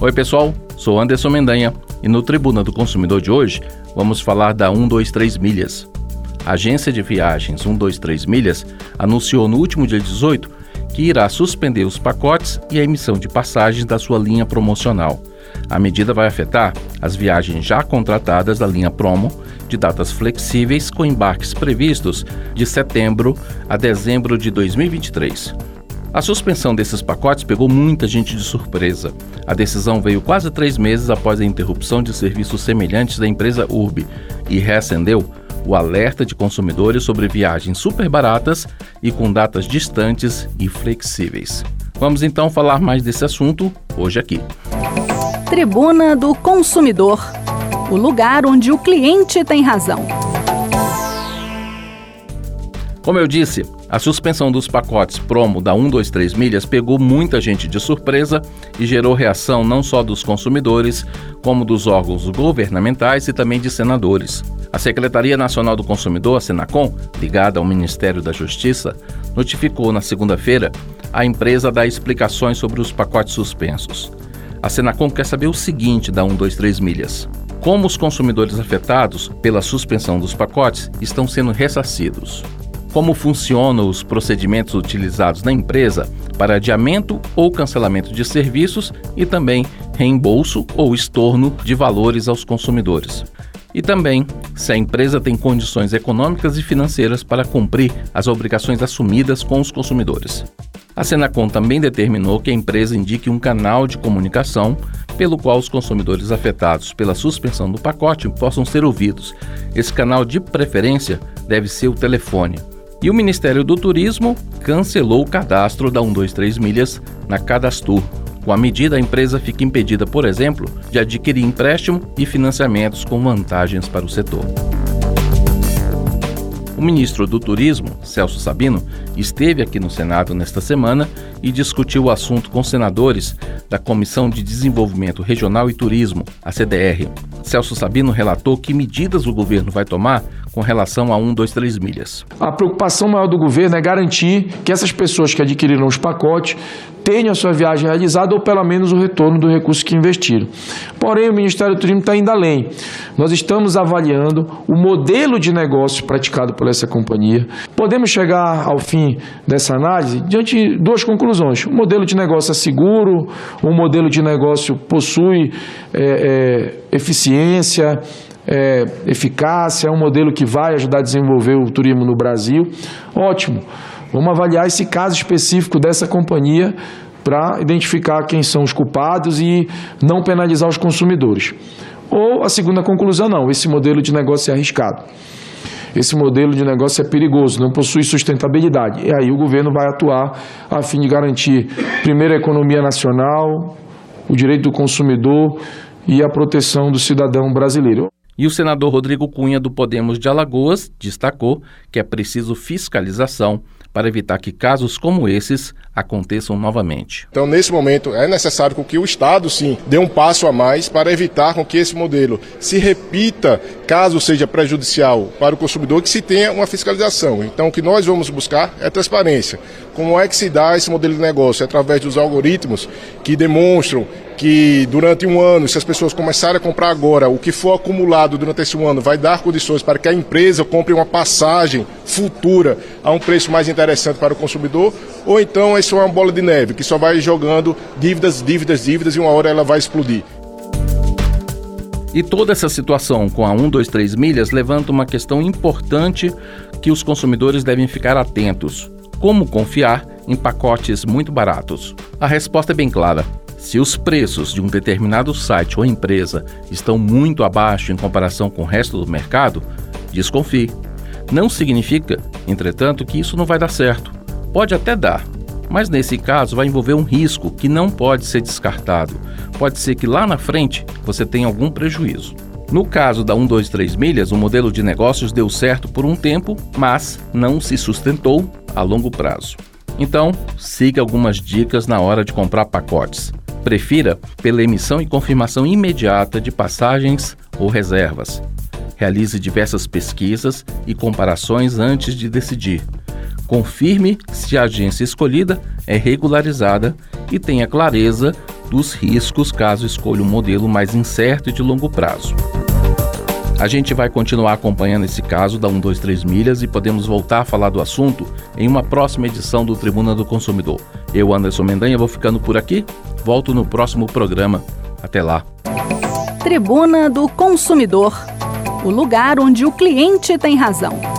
Oi, pessoal, sou Anderson Mendanha e no Tribuna do Consumidor de hoje vamos falar da 123 Milhas. A agência de viagens 123 Milhas anunciou no último dia 18 que irá suspender os pacotes e a emissão de passagens da sua linha promocional. A medida vai afetar as viagens já contratadas da linha Promo, de datas flexíveis com embarques previstos de setembro a dezembro de 2023. A suspensão desses pacotes pegou muita gente de surpresa. A decisão veio quase três meses após a interrupção de serviços semelhantes da empresa Urb e reacendeu o alerta de consumidores sobre viagens super baratas e com datas distantes e flexíveis. Vamos então falar mais desse assunto hoje aqui. Tribuna do Consumidor o lugar onde o cliente tem razão. Como eu disse, a suspensão dos pacotes promo da 123 milhas pegou muita gente de surpresa e gerou reação não só dos consumidores, como dos órgãos governamentais e também de senadores. A Secretaria Nacional do Consumidor, a Senacom, ligada ao Ministério da Justiça, notificou na segunda-feira a empresa dar explicações sobre os pacotes suspensos. A Senacom quer saber o seguinte da 123 milhas: como os consumidores afetados pela suspensão dos pacotes estão sendo ressarcidos como funcionam os procedimentos utilizados na empresa para adiamento ou cancelamento de serviços e também reembolso ou estorno de valores aos consumidores. E também se a empresa tem condições econômicas e financeiras para cumprir as obrigações assumidas com os consumidores. A Senacom também determinou que a empresa indique um canal de comunicação pelo qual os consumidores afetados pela suspensão do pacote possam ser ouvidos. Esse canal de preferência deve ser o telefone e o Ministério do Turismo cancelou o cadastro da 123 Milhas na Cadastur. Com a medida, a empresa fica impedida, por exemplo, de adquirir empréstimo e financiamentos com vantagens para o setor. O ministro do Turismo, Celso Sabino, esteve aqui no Senado nesta semana e discutiu o assunto com senadores da Comissão de Desenvolvimento Regional e Turismo, a CDR. Celso Sabino relatou que medidas o governo vai tomar com relação a 1, 2, 3 milhas. A preocupação maior do governo é garantir que essas pessoas que adquiriram os pacotes tenham a sua viagem realizada ou pelo menos o retorno do recurso que investiram. Porém, o Ministério do Turismo está indo além. Nós estamos avaliando o modelo de negócio praticado por essa companhia. Podemos chegar ao fim dessa análise diante de duas conclusões. O modelo de negócio é seguro, o modelo de negócio possui é, é, eficiência, é, eficácia, é um modelo que vai ajudar a desenvolver o turismo no Brasil. Ótimo. Vamos avaliar esse caso específico dessa companhia para identificar quem são os culpados e não penalizar os consumidores. Ou a segunda conclusão, não, esse modelo de negócio é arriscado. Esse modelo de negócio é perigoso, não possui sustentabilidade. E aí o governo vai atuar a fim de garantir, primeiro, a economia nacional, o direito do consumidor e a proteção do cidadão brasileiro. E o senador Rodrigo Cunha, do Podemos de Alagoas, destacou que é preciso fiscalização para evitar que casos como esses aconteçam novamente. Então, nesse momento, é necessário que o Estado, sim, dê um passo a mais para evitar que esse modelo se repita, caso seja prejudicial para o consumidor, que se tenha uma fiscalização. Então, o que nós vamos buscar é transparência. Como é que se dá esse modelo de negócio? É através dos algoritmos que demonstram que durante um ano, se as pessoas começarem a comprar agora, o que for acumulado durante esse ano vai dar condições para que a empresa compre uma passagem futura a um preço mais interessante para o consumidor, ou então isso é uma bola de neve que só vai jogando dívidas, dívidas, dívidas e uma hora ela vai explodir. E toda essa situação com a 1, 2, 3 milhas levanta uma questão importante que os consumidores devem ficar atentos. Como confiar em pacotes muito baratos? A resposta é bem clara. Se os preços de um determinado site ou empresa estão muito abaixo em comparação com o resto do mercado, desconfie. Não significa, entretanto, que isso não vai dar certo. Pode até dar, mas nesse caso vai envolver um risco que não pode ser descartado. Pode ser que lá na frente você tenha algum prejuízo. No caso da 123 milhas, o modelo de negócios deu certo por um tempo, mas não se sustentou a longo prazo. Então, siga algumas dicas na hora de comprar pacotes. Prefira pela emissão e confirmação imediata de passagens ou reservas. Realize diversas pesquisas e comparações antes de decidir. Confirme se a agência escolhida é regularizada e tenha clareza dos riscos caso escolha um modelo mais incerto e de longo prazo. A gente vai continuar acompanhando esse caso da 123 Milhas e podemos voltar a falar do assunto em uma próxima edição do Tribuna do Consumidor. Eu, Anderson Mendanha, vou ficando por aqui. Volto no próximo programa. Até lá. Tribuna do Consumidor o lugar onde o cliente tem razão.